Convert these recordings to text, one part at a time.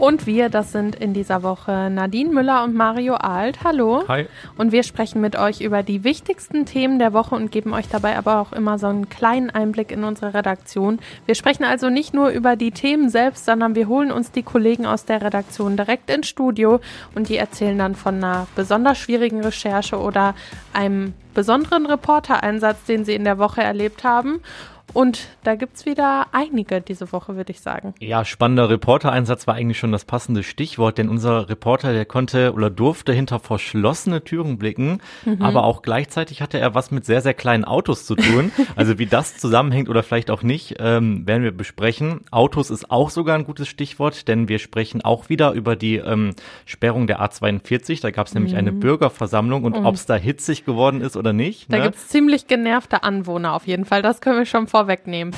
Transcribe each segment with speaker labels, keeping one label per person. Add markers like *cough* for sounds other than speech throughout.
Speaker 1: Und wir, das sind in dieser Woche Nadine Müller und Mario Alt. Hallo.
Speaker 2: Hi.
Speaker 1: Und wir sprechen mit euch über die wichtigsten Themen der Woche und geben euch dabei aber auch immer so einen kleinen Einblick in unsere Redaktion. Wir sprechen also nicht nur über die Themen selbst, sondern wir holen uns die Kollegen aus der Redaktion direkt ins Studio und die erzählen dann von einer besonders schwierigen Recherche oder einem besonderen Reportereinsatz, den sie in der Woche erlebt haben. Und da gibt's wieder einige diese Woche, würde ich sagen.
Speaker 2: Ja, spannender Reportereinsatz war eigentlich schon das passende Stichwort, denn unser Reporter, der konnte oder durfte hinter verschlossene Türen blicken, mhm. aber auch gleichzeitig hatte er was mit sehr, sehr kleinen Autos zu tun. *laughs* also wie das zusammenhängt oder vielleicht auch nicht, ähm, werden wir besprechen. Autos ist auch sogar ein gutes Stichwort, denn wir sprechen auch wieder über die ähm, Sperrung der A42. Da gab es nämlich mhm. eine Bürgerversammlung und mhm. ob es da hitzig geworden ist oder nicht.
Speaker 1: Da ne? gibt's ziemlich genervte Anwohner auf jeden Fall. Das können wir schon vor vorwegnehmen.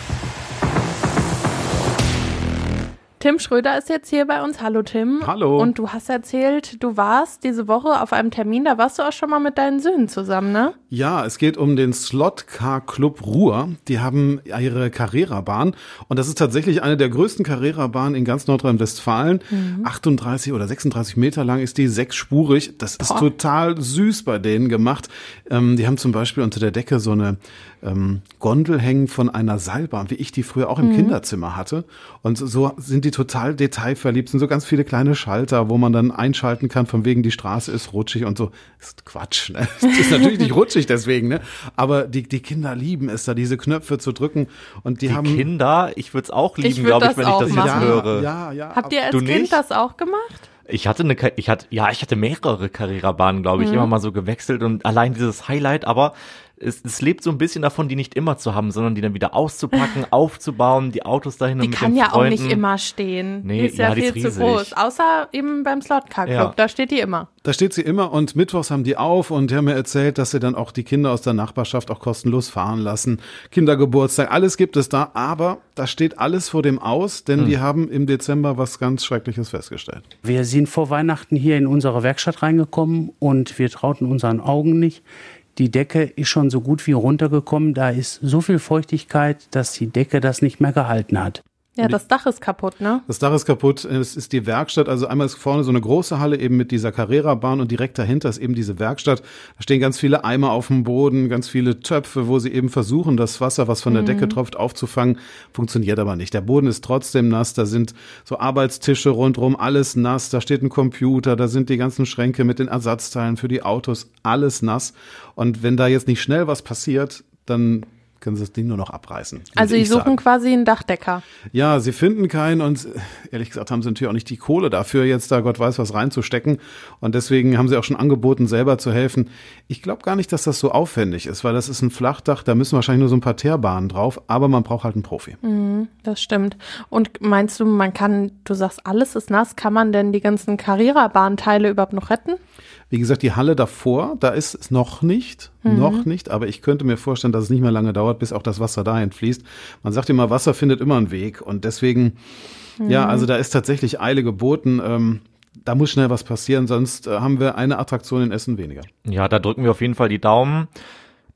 Speaker 1: Tim Schröder ist jetzt hier bei uns. Hallo Tim.
Speaker 3: Hallo.
Speaker 1: Und du hast erzählt, du warst diese Woche auf einem Termin, da warst du auch schon mal mit deinen Söhnen zusammen, ne?
Speaker 3: Ja, es geht um den Slot Car Club Ruhr. Die haben ihre Carrera-Bahn und das ist tatsächlich eine der größten Carrera-Bahnen in ganz Nordrhein-Westfalen. Mhm. 38 oder 36 Meter lang ist die, sechsspurig. Das Boah. ist total süß bei denen gemacht. Ähm, die haben zum Beispiel unter der Decke so eine ähm, Gondel hängen von einer Seilbahn, wie ich die früher auch im mhm. Kinderzimmer hatte. Und so sind die total detailverliebt, sind so ganz viele kleine Schalter, wo man dann einschalten kann, von wegen die Straße ist rutschig und so. Das ist Quatsch, ne? Das ist natürlich nicht rutschig deswegen, ne? Aber die, die Kinder lieben es da, diese Knöpfe zu drücken. Und die,
Speaker 2: die
Speaker 3: haben.
Speaker 2: Kinder, ich würde es auch lieben, glaube ich, wenn ich das jetzt
Speaker 3: ja,
Speaker 2: höre.
Speaker 3: Ja, ja.
Speaker 1: Habt ihr als Kind nicht? das auch gemacht?
Speaker 2: Ich hatte eine, ich hatte, ja, ich hatte mehrere Carrera-Bahnen, glaube ich, mhm. immer mal so gewechselt und allein dieses Highlight, aber es, es lebt so ein bisschen davon, die nicht immer zu haben, sondern die dann wieder auszupacken, *laughs* aufzubauen, die Autos dahin
Speaker 1: die
Speaker 2: mit
Speaker 1: kann ja
Speaker 2: Freunden.
Speaker 1: auch nicht immer stehen.
Speaker 2: Nee,
Speaker 1: die ist ja,
Speaker 2: ja
Speaker 1: viel zu groß. Außer eben beim Slot Car Club, ja. da steht die immer.
Speaker 3: Da steht sie immer und mittwochs haben die auf und die haben mir erzählt, dass sie dann auch die Kinder aus der Nachbarschaft auch kostenlos fahren lassen. Kindergeburtstag, alles gibt es da, aber da steht alles vor dem aus, denn hm. die haben im Dezember was ganz Schreckliches festgestellt.
Speaker 4: Wir sind vor Weihnachten hier in unsere Werkstatt reingekommen und wir trauten unseren Augen nicht. Die Decke ist schon so gut wie runtergekommen. Da ist so viel Feuchtigkeit, dass die Decke das nicht mehr gehalten hat.
Speaker 1: Ja, das Dach ist kaputt, ne?
Speaker 3: Das Dach ist kaputt. Es ist die Werkstatt. Also einmal ist vorne so eine große Halle eben mit dieser Carrera-Bahn und direkt dahinter ist eben diese Werkstatt. Da stehen ganz viele Eimer auf dem Boden, ganz viele Töpfe, wo sie eben versuchen, das Wasser, was von der mhm. Decke tropft, aufzufangen. Funktioniert aber nicht. Der Boden ist trotzdem nass. Da sind so Arbeitstische rundrum, alles nass. Da steht ein Computer, da sind die ganzen Schränke mit den Ersatzteilen für die Autos, alles nass. Und wenn da jetzt nicht schnell was passiert, dann können sie das Ding nur noch abreißen.
Speaker 1: Also sie suchen sagen. quasi einen Dachdecker.
Speaker 3: Ja, sie finden keinen und ehrlich gesagt haben sie natürlich auch nicht die Kohle dafür, jetzt da Gott weiß was reinzustecken. Und deswegen haben sie auch schon angeboten, selber zu helfen. Ich glaube gar nicht, dass das so aufwendig ist, weil das ist ein Flachdach, da müssen wahrscheinlich nur so ein paar Teerbahnen drauf, aber man braucht halt einen Profi.
Speaker 1: Mhm, das stimmt. Und meinst du, man kann, du sagst, alles ist nass, kann man denn die ganzen Carrera-Bahnteile überhaupt noch retten?
Speaker 3: Wie gesagt, die Halle davor, da ist es noch nicht, mhm. noch nicht, aber ich könnte mir vorstellen, dass es nicht mehr lange dauert, bis auch das Wasser dahin fließt. Man sagt immer, Wasser findet immer einen Weg und deswegen, mhm. ja, also da ist tatsächlich Eile geboten. Ähm, da muss schnell was passieren, sonst äh, haben wir eine Attraktion in Essen weniger.
Speaker 2: Ja, da drücken wir auf jeden Fall die Daumen.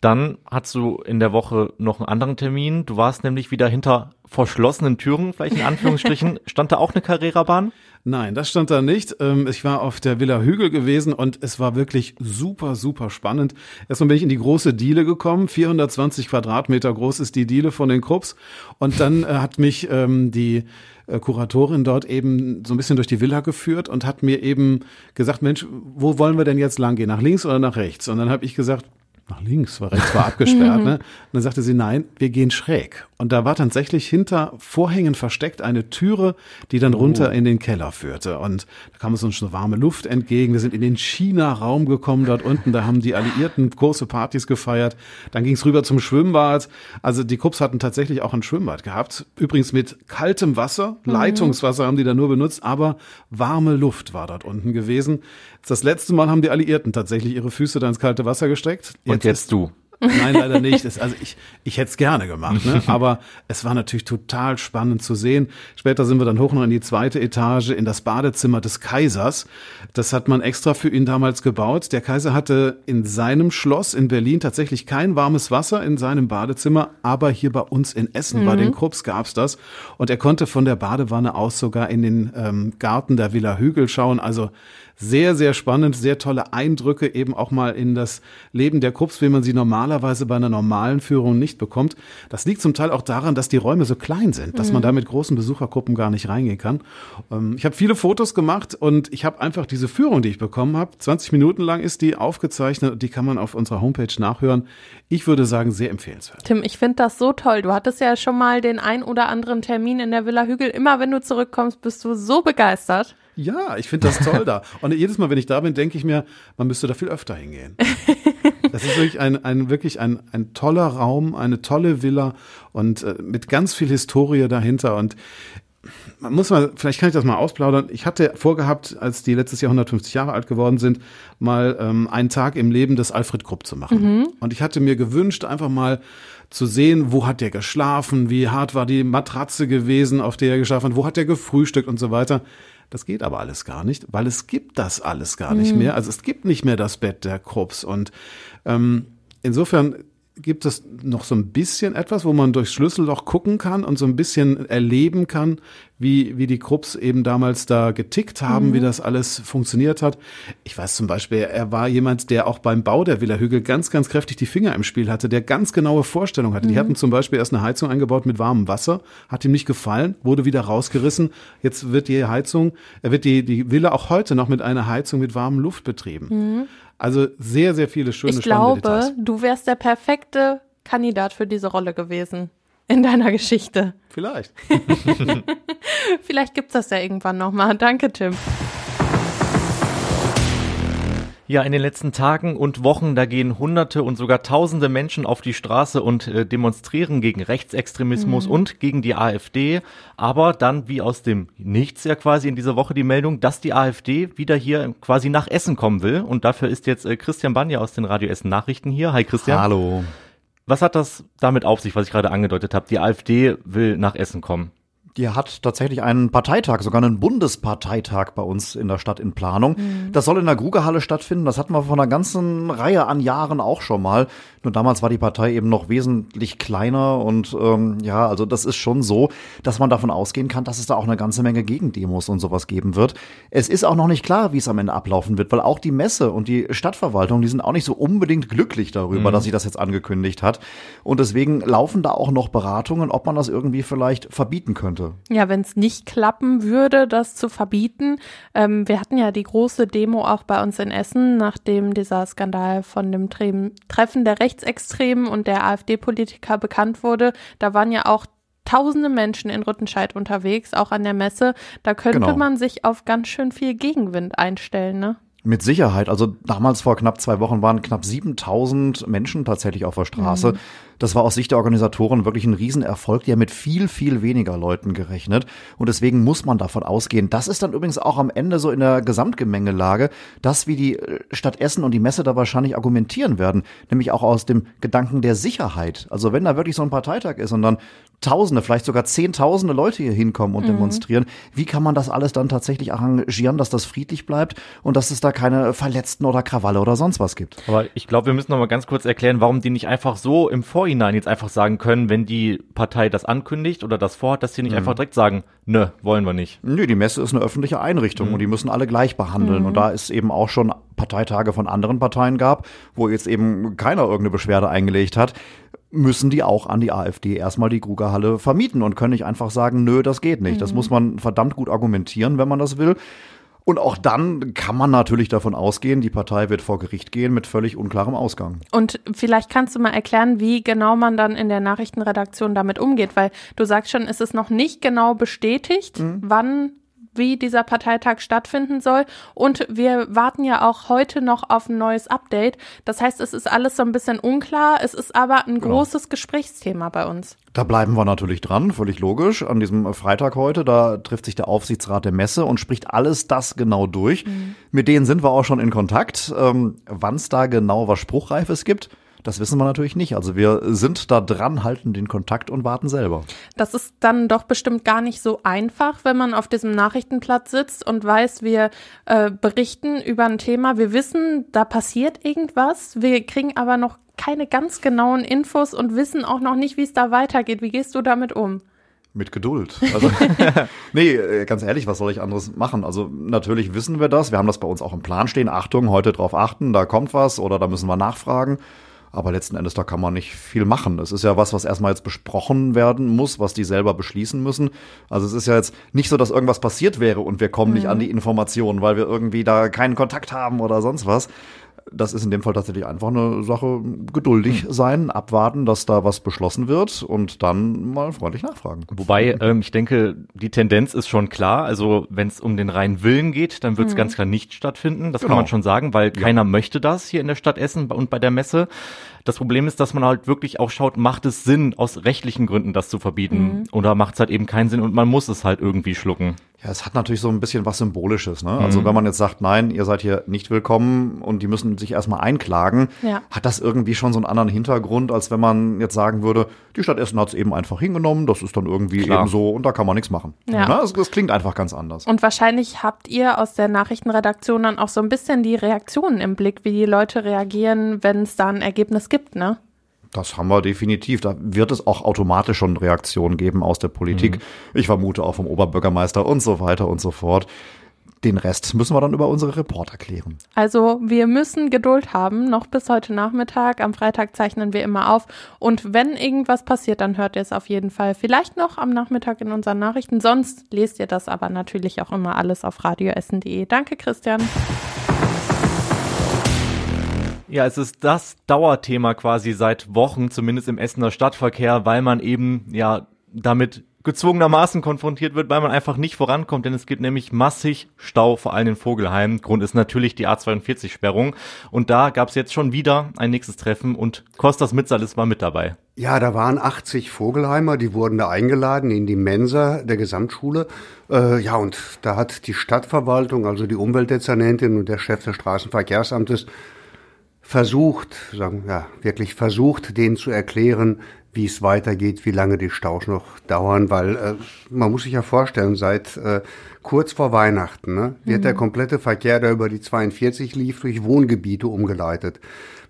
Speaker 2: Dann hast du in der Woche noch einen anderen Termin. Du warst nämlich wieder hinter verschlossenen Türen, vielleicht in Anführungsstrichen. *laughs* Stand da auch eine Carrera-Bahn?
Speaker 3: Nein, das stand da nicht. Ähm, ich war auf der Villa Hügel gewesen und es war wirklich super, super spannend. Erstmal bin ich in die große Diele gekommen. 420 Quadratmeter groß ist die Diele von den Krupps. Und dann äh, hat mich ähm, die äh, Kuratorin dort eben so ein bisschen durch die Villa geführt und hat mir eben gesagt, Mensch, wo wollen wir denn jetzt lang gehen? Nach links oder nach rechts? Und dann habe ich gesagt, nach links, weil rechts war abgesperrt. ne? Und dann sagte sie, nein, wir gehen schräg. Und da war tatsächlich hinter Vorhängen versteckt eine Türe, die dann oh. runter in den Keller führte. Und da kam uns so eine warme Luft entgegen. Wir sind in den China-Raum gekommen dort unten. Da haben die Alliierten große Partys gefeiert. Dann ging es rüber zum Schwimmbad. Also die Kupps hatten tatsächlich auch ein Schwimmbad gehabt. Übrigens mit kaltem Wasser. Mhm. Leitungswasser haben die da nur benutzt. Aber warme Luft war dort unten gewesen. Das letzte Mal haben die Alliierten tatsächlich ihre Füße da ins kalte Wasser gesteckt.
Speaker 2: Jetzt Und jetzt du.
Speaker 3: Nein, leider nicht. Es, also ich, ich hätte es gerne gemacht, ne? *laughs* aber es war natürlich total spannend zu sehen. Später sind wir dann hoch noch in die zweite Etage, in das Badezimmer des Kaisers. Das hat man extra für ihn damals gebaut. Der Kaiser hatte in seinem Schloss in Berlin tatsächlich kein warmes Wasser in seinem Badezimmer, aber hier bei uns in Essen, mhm. bei den Krupps gab's das. Und er konnte von der Badewanne aus sogar in den ähm, Garten der Villa Hügel schauen. Also sehr, sehr spannend, sehr tolle Eindrücke eben auch mal in das Leben der Krupps, wie man sie normalerweise bei einer normalen Führung nicht bekommt. Das liegt zum Teil auch daran, dass die Räume so klein sind, dass man mhm. da mit großen Besuchergruppen gar nicht reingehen kann. Ähm, ich habe viele Fotos gemacht und ich habe einfach diese Führung, die ich bekommen habe, 20 Minuten lang ist die aufgezeichnet und die kann man auf unserer Homepage nachhören. Ich würde sagen, sehr empfehlenswert.
Speaker 1: Tim, ich finde das so toll. Du hattest ja schon mal den ein oder anderen Termin in der Villa Hügel. Immer wenn du zurückkommst, bist du so begeistert.
Speaker 3: Ja, ich finde das toll da. Und jedes Mal, wenn ich da bin, denke ich mir, man müsste da viel öfter hingehen. *laughs* Das ist wirklich ein, ein wirklich ein, ein toller Raum, eine tolle Villa und äh, mit ganz viel Historie dahinter. Und man muss mal, vielleicht kann ich das mal ausplaudern. Ich hatte vorgehabt, als die letztes Jahr 150 Jahre alt geworden sind, mal ähm, einen Tag im Leben des Alfred Krupp zu machen. Mhm. Und ich hatte mir gewünscht, einfach mal zu sehen, wo hat der geschlafen, wie hart war die Matratze gewesen, auf der er geschlafen hat, wo hat er gefrühstückt und so weiter. Das geht aber alles gar nicht, weil es gibt das alles gar nicht mhm. mehr. Also es gibt nicht mehr das Bett der Krupps. Und ähm, insofern gibt es noch so ein bisschen etwas, wo man durchs Schlüsselloch gucken kann und so ein bisschen erleben kann, wie, wie die Krupps eben damals da getickt haben, mhm. wie das alles funktioniert hat. Ich weiß zum Beispiel, er war jemand, der auch beim Bau der Villa Hügel ganz, ganz kräftig die Finger im Spiel hatte, der ganz genaue Vorstellungen hatte. Mhm. Die hatten zum Beispiel erst eine Heizung eingebaut mit warmem Wasser, hat ihm nicht gefallen, wurde wieder rausgerissen. Jetzt wird die Heizung, er wird die, die Villa auch heute noch mit einer Heizung mit warmem Luft betrieben. Mhm. Also sehr, sehr viele schöne
Speaker 1: Ich glaube, du wärst der perfekte Kandidat für diese Rolle gewesen in deiner Geschichte.
Speaker 3: Vielleicht. *laughs*
Speaker 1: Vielleicht gibt's das ja irgendwann nochmal. Danke, Tim.
Speaker 2: Ja, in den letzten Tagen und Wochen, da gehen Hunderte und sogar Tausende Menschen auf die Straße und äh, demonstrieren gegen Rechtsextremismus mhm. und gegen die AfD. Aber dann, wie aus dem Nichts ja quasi in dieser Woche die Meldung, dass die AfD wieder hier quasi nach Essen kommen will. Und dafür ist jetzt äh, Christian Banja aus den Radio Essen Nachrichten hier. Hi Christian.
Speaker 5: Hallo.
Speaker 2: Was hat das damit auf sich, was ich gerade angedeutet habe? Die AfD will nach Essen kommen
Speaker 5: die hat tatsächlich einen Parteitag, sogar einen Bundesparteitag bei uns in der Stadt in Planung. Mhm. Das soll in der Grugehalle stattfinden. Das hatten wir von einer ganzen Reihe an Jahren auch schon mal. Nur damals war die Partei eben noch wesentlich kleiner und ähm, ja, also das ist schon so, dass man davon ausgehen kann, dass es da auch eine ganze Menge Gegendemos und sowas geben wird. Es ist auch noch nicht klar, wie es am Ende ablaufen wird, weil auch die Messe und die Stadtverwaltung, die sind auch nicht so unbedingt glücklich darüber, mhm. dass sie das jetzt angekündigt hat. Und deswegen laufen da auch noch Beratungen, ob man das irgendwie vielleicht verbieten könnte.
Speaker 1: Ja, wenn es nicht klappen würde, das zu verbieten. Ähm, wir hatten ja die große Demo auch bei uns in Essen, nachdem dieser Skandal von dem Treffen der Rechtsextremen und der AfD-Politiker bekannt wurde. Da waren ja auch tausende Menschen in Rüttenscheid unterwegs, auch an der Messe. Da könnte genau. man sich auf ganz schön viel Gegenwind einstellen, ne?
Speaker 5: Mit Sicherheit. Also damals vor knapp zwei Wochen waren knapp 7000 Menschen tatsächlich auf der Straße. Mhm. Das war aus Sicht der Organisatoren wirklich ein Riesenerfolg. Die haben mit viel, viel weniger Leuten gerechnet. Und deswegen muss man davon ausgehen. Das ist dann übrigens auch am Ende so in der Gesamtgemengelage, dass wie die äh, Stadt Essen und die Messe da wahrscheinlich argumentieren werden. Nämlich auch aus dem Gedanken der Sicherheit. Also wenn da wirklich so ein Parteitag ist und dann Tausende, vielleicht sogar Zehntausende Leute hier hinkommen und mhm. demonstrieren, wie kann man das alles dann tatsächlich arrangieren, dass das friedlich bleibt und dass es da keine Verletzten oder Krawalle oder sonst was gibt?
Speaker 2: Aber ich glaube, wir müssen noch mal ganz kurz erklären, warum die nicht einfach so im Vor Vorhinein jetzt einfach sagen können, wenn die Partei das ankündigt oder das vorhat, dass sie nicht mhm. einfach direkt sagen, nö, wollen wir nicht.
Speaker 5: Nö, die Messe ist eine öffentliche Einrichtung mhm. und die müssen alle gleich behandeln. Mhm. Und da es eben auch schon Parteitage von anderen Parteien gab, wo jetzt eben keiner irgendeine Beschwerde eingelegt hat, müssen die auch an die AfD erstmal die Krugerhalle vermieten und können nicht einfach sagen, nö, das geht nicht. Das mhm. muss man verdammt gut argumentieren, wenn man das will. Und auch dann kann man natürlich davon ausgehen, die Partei wird vor Gericht gehen mit völlig unklarem Ausgang.
Speaker 1: Und vielleicht kannst du mal erklären, wie genau man dann in der Nachrichtenredaktion damit umgeht, weil du sagst schon, es ist noch nicht genau bestätigt, mhm. wann wie dieser Parteitag stattfinden soll. Und wir warten ja auch heute noch auf ein neues Update. Das heißt, es ist alles so ein bisschen unklar. Es ist aber ein genau. großes Gesprächsthema bei uns.
Speaker 5: Da bleiben wir natürlich dran, völlig logisch. An diesem Freitag heute, da trifft sich der Aufsichtsrat der Messe und spricht alles das genau durch. Mhm. Mit denen sind wir auch schon in Kontakt. Ähm, Wann es da genau was Spruchreifes gibt, Das wissen wir natürlich nicht. Also wir sind da dran, halten den Kontakt und warten selber.
Speaker 1: Das ist dann doch bestimmt gar nicht so einfach, wenn man auf diesem Nachrichtenplatz sitzt und weiß, wir äh, berichten über ein Thema. Wir wissen, da passiert irgendwas. Wir kriegen aber noch keine ganz genauen Infos und wissen auch noch nicht, wie es da weitergeht. Wie gehst du damit um?
Speaker 5: Mit Geduld. Also, *laughs* nee, äh, ganz ehrlich, was soll ich anderes machen? Also natürlich wissen wir das. Wir haben das bei uns auch im Plan stehen. Achtung, heute drauf achten, da kommt was oder da müssen wir nachfragen. Aber letzten Endes, da kann man nicht viel machen. Es ist ja was, was erstmal jetzt besprochen werden muss, was die selber beschließen müssen. Also es ist ja jetzt nicht so, dass irgendwas passiert wäre und wir kommen mhm. nicht an die Informationen, weil wir irgendwie da keinen Kontakt haben oder sonst was das ist in dem Fall tatsächlich einfach eine Sache, geduldig hm. sein, abwarten, dass da was beschlossen wird und dann mal freundlich nachfragen.
Speaker 2: Wobei, ähm, ich denke, die Tendenz ist schon klar. Also wenn es um den reinen Willen geht, dann wird es mhm. ganz klar nicht stattfinden. Das genau. kann man schon sagen, weil ja. keiner möchte das hier in der Stadt Essen und bei der Messe. Das Problem ist, dass man halt wirklich auch schaut, macht es Sinn, aus rechtlichen Gründen das zu verbieten? Mhm. Oder macht es halt eben keinen Sinn und man muss es halt irgendwie schlucken?
Speaker 5: Ja, es hat natürlich so ein bisschen was Symbolisches. Ne? Also mhm. Also wenn man jetzt sagt, nein, ihr seid hier nicht willkommen und die müssen sich erstmal einklagen, ja. hat das irgendwie schon so einen anderen Hintergrund, als wenn man jetzt sagen würde, die Stadt Essen hat es eben einfach hingenommen, das ist dann irgendwie Klar. eben so und da kann man nichts machen. Ja. Ne? Das, das klingt einfach ganz anders.
Speaker 1: Und wahrscheinlich habt ihr aus der Nachrichtenredaktion dann auch so ein bisschen die Reaktionen im Blick, wie die Leute reagieren, wenn es da ein Ergebnis gibt, ne?
Speaker 5: Das haben wir definitiv. Da wird es auch automatisch schon Reaktionen geben aus der Politik. Mhm. Ich vermute auch vom Oberbürgermeister und so weiter und so fort. Den Rest müssen wir dann über unsere Reporter klären.
Speaker 1: Also wir müssen Geduld haben, noch bis heute Nachmittag. Am Freitag zeichnen wir immer auf. Und wenn irgendwas passiert, dann hört ihr es auf jeden Fall. Vielleicht noch am Nachmittag in unseren Nachrichten. Sonst lest ihr das aber natürlich auch immer alles auf radioessen.de. Danke, Christian.
Speaker 2: Ja, es ist das Dauerthema quasi seit Wochen, zumindest im Essener Stadtverkehr, weil man eben ja damit gezwungenermaßen konfrontiert wird, weil man einfach nicht vorankommt, denn es gibt nämlich massig Stau, vor allem in Vogelheim. Grund ist natürlich die A42-Sperrung. Und da gab es jetzt schon wieder ein nächstes Treffen und Kostas Mitsalis war mit dabei.
Speaker 6: Ja, da waren 80 Vogelheimer, die wurden da eingeladen in die Mensa der Gesamtschule. Äh, ja, und da hat die Stadtverwaltung, also die Umweltdezernentin und der Chef des Straßenverkehrsamtes versucht, sagen, ja, wirklich versucht, denen zu erklären, wie es weitergeht, wie lange die Staus noch dauern, weil äh, man muss sich ja vorstellen, seit äh, kurz vor Weihnachten ne, wird mhm. der komplette Verkehr, der über die 42 lief, durch Wohngebiete umgeleitet.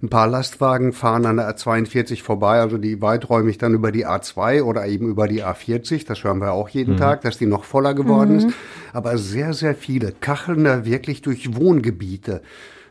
Speaker 6: Ein paar Lastwagen fahren an der A42 vorbei, also die weiträumig dann über die A2 oder eben über die A40, das hören wir auch jeden mhm. Tag, dass die noch voller geworden mhm. ist. Aber sehr, sehr viele kacheln da wirklich durch Wohngebiete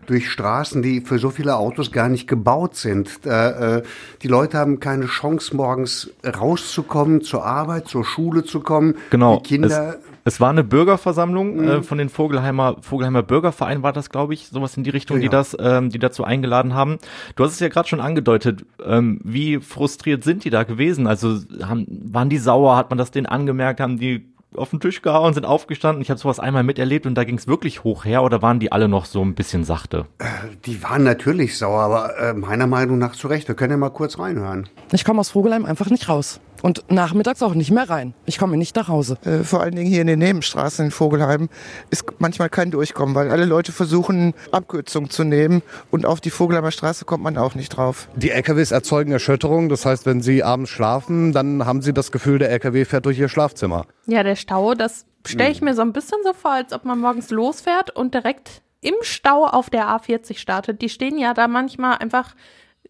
Speaker 6: durch Straßen, die für so viele Autos gar nicht gebaut sind. Äh, die Leute haben keine Chance, morgens rauszukommen, zur Arbeit, zur Schule zu kommen.
Speaker 2: Genau. Die Kinder. Es, es war eine Bürgerversammlung mhm. äh, von den Vogelheimer, Vogelheimer Bürgerverein war das, glaube ich, sowas in die Richtung, ja, die das, ähm, die dazu eingeladen haben. Du hast es ja gerade schon angedeutet. Ähm, wie frustriert sind die da gewesen? Also haben, waren die sauer? Hat man das denen angemerkt? Haben die auf den Tisch gehauen, sind aufgestanden. Ich habe sowas einmal miterlebt und da ging es wirklich hoch her oder waren die alle noch so ein bisschen sachte?
Speaker 6: Äh, die waren natürlich sauer, aber äh, meiner Meinung nach zu Recht. Wir können ja mal kurz reinhören.
Speaker 7: Ich komme aus Vogelheim einfach nicht raus. Und nachmittags auch nicht mehr rein. Ich komme nicht nach Hause.
Speaker 8: Äh, vor allen Dingen hier in den Nebenstraßen in Vogelheim ist manchmal kein Durchkommen, weil alle Leute versuchen, Abkürzungen zu nehmen und auf die Vogelheimer Straße kommt man auch nicht drauf.
Speaker 9: Die LKWs erzeugen Erschütterung. Das heißt, wenn sie abends schlafen, dann haben sie das Gefühl, der LKW fährt durch ihr Schlafzimmer.
Speaker 1: Ja, der Stau, das stelle ich mir so ein bisschen so vor, als ob man morgens losfährt und direkt im Stau auf der A40 startet. Die stehen ja da manchmal einfach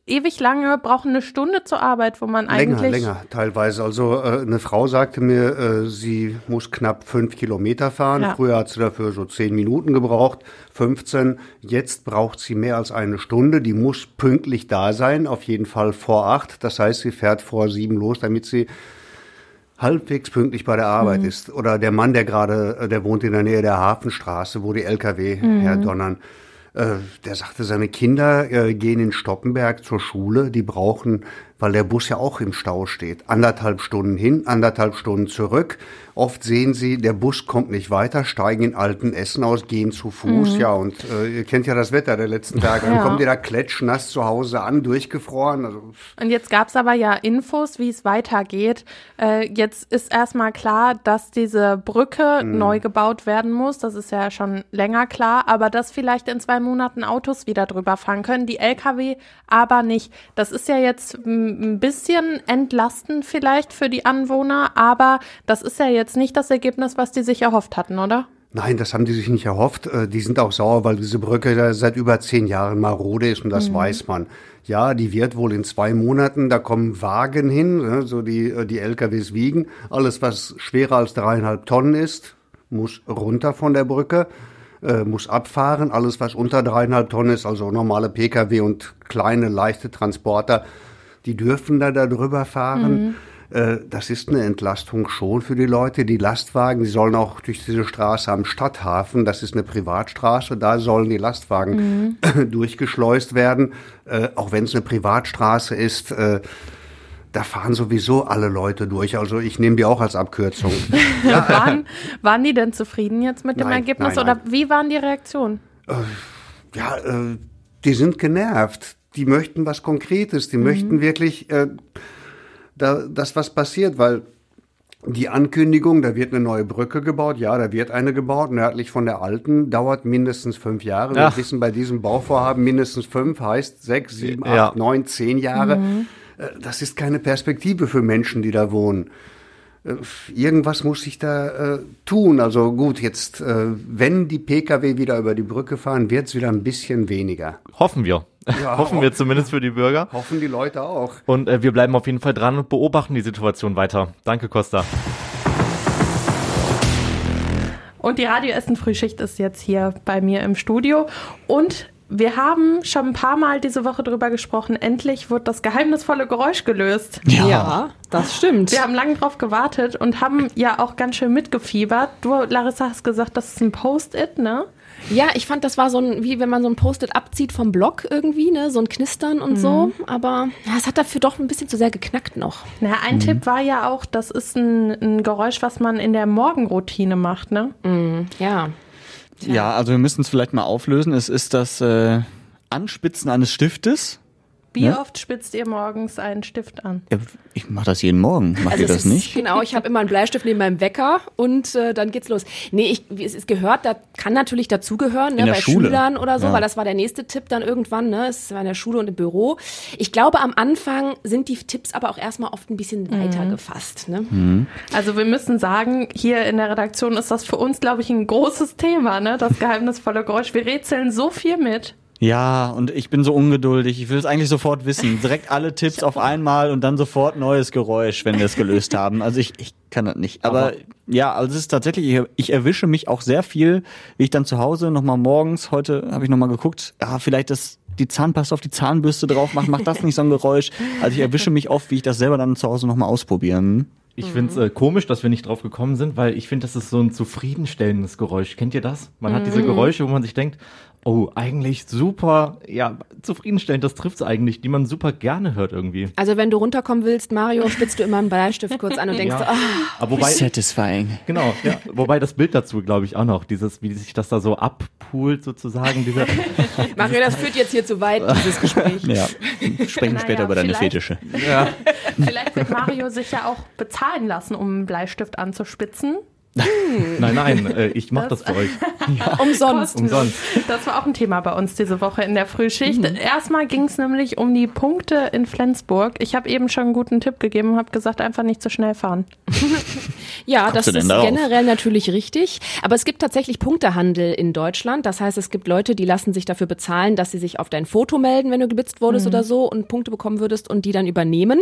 Speaker 1: ewig lange, brauchen eine Stunde zur Arbeit, wo man eigentlich.
Speaker 6: Länger, länger, teilweise. Also äh, eine Frau sagte mir, äh, sie muss knapp fünf Kilometer fahren. Ja. Früher hat sie dafür so zehn Minuten gebraucht, 15. Jetzt braucht sie mehr als eine Stunde. Die muss pünktlich da sein, auf jeden Fall vor acht. Das heißt, sie fährt vor sieben los, damit sie halbwegs pünktlich bei der Arbeit mhm. ist. Oder der Mann, der gerade, äh, der wohnt in der Nähe der Hafenstraße, wo die Lkw mhm. herdonnern. Äh, der sagte, seine Kinder äh, gehen in Stoppenberg zur Schule, die brauchen weil der Bus ja auch im Stau steht. Anderthalb Stunden hin, anderthalb Stunden zurück. Oft sehen Sie, der Bus kommt nicht weiter, steigen in alten Essen aus, gehen zu Fuß. Mhm. Ja, und äh, ihr kennt ja das Wetter der letzten Tage. Dann ja. kommen die da klatschnass zu Hause an, durchgefroren. Also.
Speaker 1: Und jetzt gab's aber ja Infos, wie es weitergeht. Äh, jetzt ist erstmal klar, dass diese Brücke mhm. neu gebaut werden muss. Das ist ja schon länger klar. Aber dass vielleicht in zwei Monaten Autos wieder drüber fahren können, die Lkw aber nicht. Das ist ja jetzt ein bisschen entlastend vielleicht für die Anwohner, aber das ist ja jetzt nicht das Ergebnis, was die sich erhofft hatten, oder?
Speaker 6: Nein, das haben die sich nicht erhofft. Äh, die sind auch sauer, weil diese Brücke seit über zehn Jahren marode ist und das mhm. weiß man. Ja, die wird wohl in zwei Monaten, da kommen Wagen hin, ne, so die, äh, die LKWs wiegen. Alles, was schwerer als dreieinhalb Tonnen ist, muss runter von der Brücke, äh, muss abfahren. Alles, was unter dreieinhalb Tonnen ist, also normale Pkw und kleine, leichte Transporter, die dürfen da darüber fahren. Mhm. Äh, das ist eine Entlastung schon für die Leute. Die Lastwagen, die sollen auch durch diese Straße am Stadthafen, das ist eine Privatstraße, da sollen die Lastwagen mhm. *clears throat* durchgeschleust werden. Äh, auch wenn es eine Privatstraße ist, äh, da fahren sowieso alle Leute durch. Also ich nehme die auch als Abkürzung. *laughs*
Speaker 1: ja. waren, waren die denn zufrieden jetzt mit dem nein, Ergebnis nein, nein. oder wie waren die Reaktionen?
Speaker 6: ja, die sind genervt. Die möchten was Konkretes. Die mhm. möchten wirklich da, dass was passiert, weil die Ankündigung, da wird eine neue Brücke gebaut, ja, da wird eine gebaut, nördlich von der alten, dauert mindestens fünf Jahre. Wir wissen bei diesem Bauvorhaben mindestens fünf, heißt sechs, sieben, ja. acht, neun, zehn Jahre. Mhm. Äh, das ist keine Perspektive für Menschen, die da wohnen. Äh, irgendwas muss sich da äh, tun. Also gut, jetzt, äh, wenn die Pkw wieder über die Brücke fahren, wird es wieder ein bisschen weniger.
Speaker 2: Hoffen wir. Ja, *laughs* Hoffen wir zumindest für die Bürger.
Speaker 6: Hoffen die Leute auch.
Speaker 2: Und äh, wir bleiben auf jeden Fall dran und beobachten die Situation weiter. Danke, Costa.
Speaker 1: Und die Radio Essen Frühschicht ist jetzt hier bei mir im Studio. Und wir haben schon ein paar Mal diese Woche drüber gesprochen. Endlich wird das geheimnisvolle Geräusch gelöst.
Speaker 7: Ja, ja das stimmt.
Speaker 1: Wir haben lange drauf gewartet und haben ja auch ganz schön mitgefiebert. Du, Larissa, hast gesagt, das ist ein Post-it, ne?
Speaker 7: Ja, ich fand, das war so ein, wie wenn man so ein Post-it abzieht vom Block irgendwie, ne? So ein Knistern und mhm. so. Aber ja, es hat dafür doch ein bisschen zu sehr geknackt noch.
Speaker 1: Na, ein mhm. Tipp war ja auch, das ist ein, ein, Geräusch, was man in der Morgenroutine macht, ne?
Speaker 7: Mhm. Ja.
Speaker 10: ja. Ja, also wir müssen es vielleicht mal auflösen. Es ist das äh, Anspitzen eines Stiftes
Speaker 1: wie ne? oft spitzt ihr morgens einen Stift an? Ja,
Speaker 10: ich mache das jeden Morgen. Macht also ihr das
Speaker 7: ist,
Speaker 10: nicht?
Speaker 7: Genau, ich habe immer einen Bleistift neben meinem Wecker und äh, dann geht's los. Nee, ich, es ist gehört, da kann natürlich dazugehören, ne, bei Schule. Schülern oder so, ja. weil das war der nächste Tipp dann irgendwann, ne? Es war in der Schule und im Büro. Ich glaube, am Anfang sind die Tipps aber auch erstmal oft ein bisschen mhm. weiter gefasst. Ne?
Speaker 1: Mhm. Also wir müssen sagen, hier in der Redaktion ist das für uns, glaube ich, ein großes Thema, ne? Das *laughs* geheimnisvolle Geräusch. Wir rätseln so viel mit.
Speaker 10: Ja, und ich bin so ungeduldig. Ich will es eigentlich sofort wissen. Direkt alle Tipps auf einmal und dann sofort neues Geräusch, wenn wir es gelöst *laughs* haben. Also ich, ich kann das nicht. Aber, Aber ja, also es ist tatsächlich, ich erwische mich auch sehr viel, wie ich dann zu Hause nochmal morgens, heute habe ich nochmal geguckt, ja, vielleicht das die Zahnpasta auf die Zahnbürste drauf macht, macht das nicht so ein Geräusch. Also ich erwische mich oft, wie ich das selber dann zu Hause nochmal ausprobieren.
Speaker 2: Ich finde es äh, komisch, dass wir nicht drauf gekommen sind, weil ich finde, das ist so ein zufriedenstellendes Geräusch. Kennt ihr das? Man hat diese mhm. Geräusche, wo man sich denkt, Oh, eigentlich super, ja, zufriedenstellend, das trifft's eigentlich, die man super gerne hört irgendwie.
Speaker 7: Also wenn du runterkommen willst, Mario, spitzt du immer einen Bleistift *laughs* kurz an und denkst, ja.
Speaker 10: oh, Aber wobei, satisfying.
Speaker 2: Genau, ja, wobei das Bild dazu, glaube ich, auch noch, dieses, wie sich das da so abpoolt sozusagen. Diese, *laughs*
Speaker 7: Mario, das führt jetzt hier zu weit, dieses Gespräch. *laughs*
Speaker 10: Ja, sprechen naja, später über deine Fetische.
Speaker 1: Ja. Vielleicht wird Mario sich ja auch bezahlen lassen, um einen Bleistift anzuspitzen.
Speaker 2: Hm. Nein, nein, äh, ich mache das, das für euch. *laughs*
Speaker 1: Ja. Umsonst. Umsonst. Das war auch ein Thema bei uns diese Woche in der Frühschicht. Mhm. Erstmal ging es nämlich um die Punkte in Flensburg. Ich habe eben schon einen guten Tipp gegeben und habe gesagt, einfach nicht zu schnell fahren. *laughs*
Speaker 7: ja, das ist darauf? generell natürlich richtig. Aber es gibt tatsächlich Punktehandel in Deutschland. Das heißt, es gibt Leute, die lassen sich dafür bezahlen, dass sie sich auf dein Foto melden, wenn du geblitzt wurdest mhm. oder so und Punkte bekommen würdest und die dann übernehmen.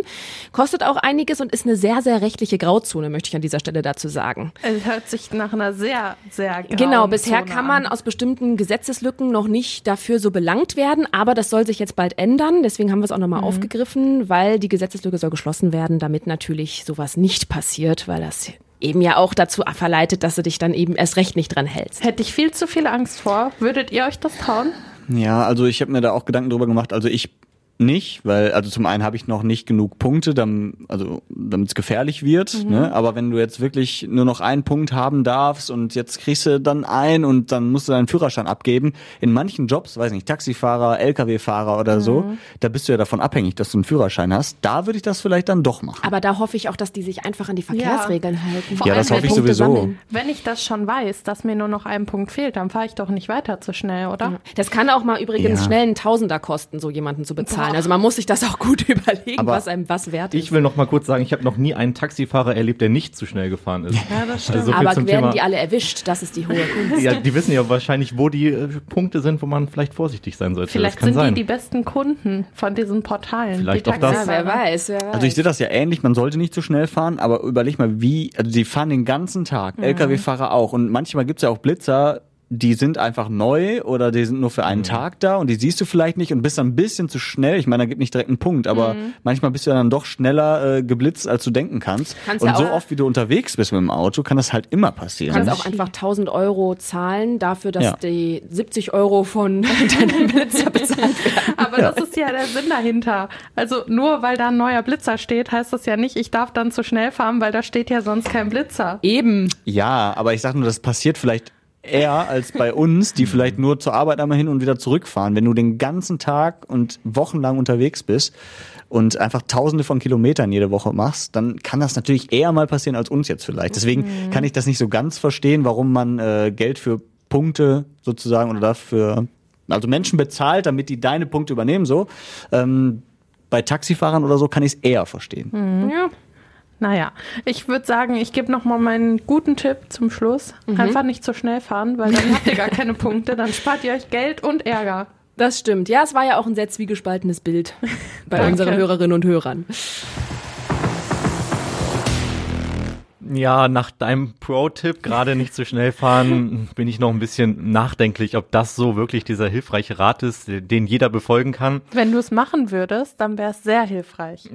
Speaker 7: Kostet auch einiges und ist eine sehr, sehr rechtliche Grauzone, möchte ich an dieser Stelle dazu sagen.
Speaker 1: Also hört sich nach einer sehr, sehr
Speaker 7: Genau, bisher Zone kann man an. aus bestimmten Gesetzeslücken noch nicht dafür so belangt werden, aber das soll sich jetzt bald ändern. Deswegen haben wir es auch nochmal mhm. aufgegriffen, weil die Gesetzeslücke soll geschlossen werden, damit natürlich sowas nicht passiert, weil das eben ja auch dazu verleitet, dass du dich dann eben erst recht nicht dran hältst.
Speaker 1: Hätte ich viel zu viel Angst vor. Würdet ihr euch das trauen?
Speaker 10: Ja, also ich habe mir da auch Gedanken drüber gemacht. Also ich nicht, weil also zum einen habe ich noch nicht genug Punkte, damit, also damit es gefährlich wird. Mhm. Ne? Aber wenn du jetzt wirklich nur noch einen Punkt haben darfst und jetzt kriegst du dann ein und dann musst du deinen Führerschein abgeben. In manchen Jobs, weiß nicht, Taxifahrer, LKW-Fahrer oder mhm. so, da bist du ja davon abhängig, dass du einen Führerschein hast. Da würde ich das vielleicht dann doch machen.
Speaker 7: Aber da hoffe ich auch, dass die sich einfach an die Verkehrsregeln ja. halten.
Speaker 10: Vor ja, das hoffe ich Punkte sowieso. Sammeln.
Speaker 1: Wenn ich das schon weiß, dass mir nur noch ein Punkt fehlt, dann fahre ich doch nicht weiter zu schnell, oder?
Speaker 7: Das kann auch mal übrigens ja. schnell einen Tausender kosten, so jemanden zu bezahlen. Boah. Also man muss sich das auch gut *laughs* überlegen, Aber was einem was wert
Speaker 2: ist. Ich will noch mal kurz sagen, ich habe noch nie einen Taxifahrer erlebt, der nicht zu schnell gefahren ist. *laughs*
Speaker 7: Ja, das stimmt. Also so Aber werden Thema, die alle erwischt? Das ist die hohe Kunst.
Speaker 2: ja, die wissen ja wahrscheinlich, wo die äh, Punkte sind, wo man vielleicht vorsichtig sein sollte.
Speaker 1: Vielleicht sind sein. die die besten Kunden von diesen Portalen.
Speaker 2: Vielleicht auch das.
Speaker 7: Ja, wer weiß, wer weiß.
Speaker 10: Also ich sehe das ja ähnlich, man sollte nicht zu schnell fahren, aber überleg mal, wie, also die fahren den ganzen Tag, mhm. Lkw-Fahrer auch und manchmal gibt es ja auch Blitzer, die sind einfach neu oder die sind nur für einen mhm. Tag da und die siehst du vielleicht nicht und bist dann ein bisschen zu schnell. Ich meine, da gibt nicht direkt einen Punkt, aber mhm. manchmal bist du dann doch schneller äh, geblitzt, als du denken kannst. kannst und ja so oft, wie du unterwegs bist mit dem Auto, kann das halt immer passieren.
Speaker 7: Du kannst auch einfach 1000 Euro zahlen dafür, dass ja. die 70 Euro von *laughs* deinem Blitzer bezahlt werden.
Speaker 1: Aber ja. das ist ja der Sinn dahinter. Also nur weil da ein neuer Blitzer steht, heißt das ja nicht, ich darf dann zu schnell fahren, weil da steht ja sonst kein Blitzer.
Speaker 7: Eben.
Speaker 10: Ja, aber ich sag nur, das passiert vielleicht eher als bei uns, die vielleicht nur zur Arbeit einmal hin und wieder zurückfahren. Wenn du den ganzen Tag und wochenlang unterwegs bist und einfach tausende von Kilometern jede Woche machst, dann kann das natürlich eher mal passieren als uns jetzt vielleicht. Deswegen mhm. kann ich das nicht so ganz verstehen, warum man äh, Geld für Punkte sozusagen oder dafür, also Menschen bezahlt, damit die deine Punkte übernehmen, so. Ähm, bei Taxifahrern oder so kann ich es eher verstehen.
Speaker 1: Mhm. Ja. Naja, ich würde sagen, ich gebe noch mal meinen guten Tipp zum Schluss. Mhm. Einfach nicht zu schnell fahren, weil dann habt ihr gar keine Punkte. Dann spart ihr euch Geld und Ärger.
Speaker 7: Das stimmt. Ja, es war ja auch ein sehr zwiegespaltenes Bild bei *laughs* unseren Hörerinnen und Hörern.
Speaker 2: Ja, nach deinem Pro-Tipp, gerade nicht zu schnell fahren, *laughs* bin ich noch ein bisschen nachdenklich, ob das so wirklich dieser hilfreiche Rat ist, den jeder befolgen kann.
Speaker 1: Wenn du es machen würdest, dann wäre es sehr hilfreich.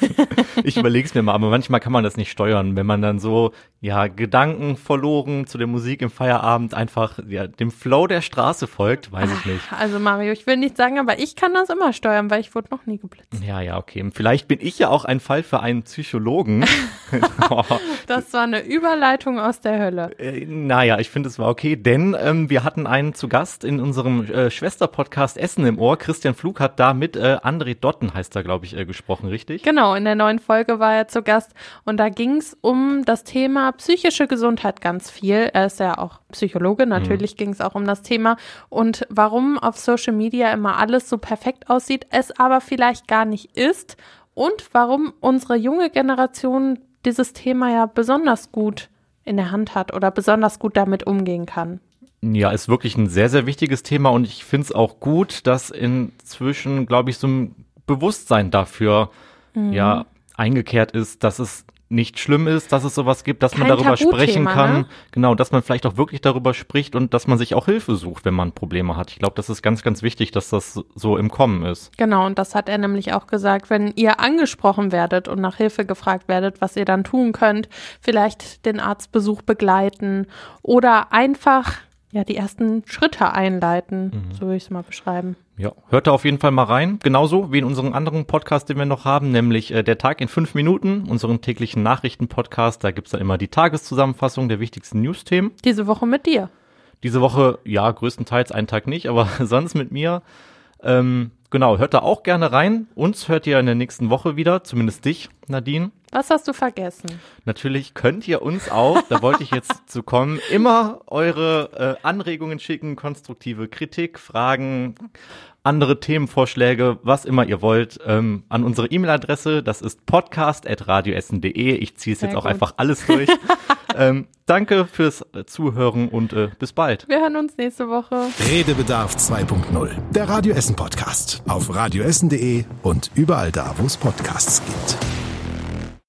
Speaker 1: *laughs*
Speaker 2: ich überlege es mir mal, aber manchmal kann man das nicht steuern, wenn man dann so, ja, Gedanken verloren zu der Musik im Feierabend einfach ja, dem Flow der Straße folgt, weiß ich nicht.
Speaker 1: Also Mario, ich will nicht sagen, aber ich kann das immer steuern, weil ich wurde noch nie geblitzt.
Speaker 2: Ja, ja, okay. Vielleicht bin ich ja auch ein Fall für einen Psychologen. *laughs* *laughs*
Speaker 1: Das war eine Überleitung aus der Hölle.
Speaker 2: Äh, naja, ich finde, es war okay, denn ähm, wir hatten einen zu Gast in unserem äh, Schwesterpodcast Essen im Ohr. Christian Flug hat da mit äh, André Dotten, heißt er, glaube ich, äh, gesprochen, richtig?
Speaker 1: Genau, in der neuen Folge war er zu Gast und da ging es um das Thema psychische Gesundheit ganz viel. Er ist ja auch Psychologe, natürlich mhm. ging es auch um das Thema und warum auf Social Media immer alles so perfekt aussieht, es aber vielleicht gar nicht ist und warum unsere junge Generation dieses Thema ja besonders gut in der Hand hat oder besonders gut damit umgehen kann.
Speaker 2: Ja, ist wirklich ein sehr, sehr wichtiges Thema und ich finde es auch gut, dass inzwischen, glaube ich, so ein Bewusstsein dafür mhm. ja eingekehrt ist, dass es nicht schlimm ist, dass es sowas gibt, dass Kein man darüber sprechen kann. Ne? Genau, dass man vielleicht auch wirklich darüber spricht und dass man sich auch Hilfe sucht, wenn man Probleme hat. Ich glaube, das ist ganz, ganz wichtig, dass das so im Kommen ist.
Speaker 1: Genau, und das hat er nämlich auch gesagt, wenn ihr angesprochen werdet und nach Hilfe gefragt werdet, was ihr dann tun könnt, vielleicht den Arztbesuch begleiten oder einfach ja, die ersten Schritte einleiten, mhm. so würde ich es mal beschreiben.
Speaker 2: Ja, hört da auf jeden Fall mal rein. Genauso wie in unserem anderen Podcast, den wir noch haben, nämlich äh, der Tag in fünf Minuten, unseren täglichen Nachrichten-Podcast. Da gibt's dann immer die Tageszusammenfassung der wichtigsten News-Themen.
Speaker 1: Diese Woche mit dir.
Speaker 2: Diese Woche, ja, größtenteils einen Tag nicht, aber *laughs* sonst mit mir. Ähm, genau, hört da auch gerne rein. Uns hört ihr in der nächsten Woche wieder, zumindest dich, Nadine.
Speaker 1: Was hast du vergessen?
Speaker 2: Natürlich könnt ihr uns auch, da wollte ich jetzt zu kommen, immer eure äh, Anregungen schicken, konstruktive Kritik, Fragen, andere Themenvorschläge, was immer ihr wollt, ähm, an unsere E-Mail-Adresse. Das ist podcast.radioessen.de. Ich ziehe es jetzt auch einfach alles durch. *laughs* ähm, danke fürs Zuhören und äh, bis bald.
Speaker 1: Wir hören uns nächste Woche.
Speaker 11: Redebedarf 2.0. Der Radio Essen Podcast. Auf radioessen.de und überall da, wo es Podcasts gibt.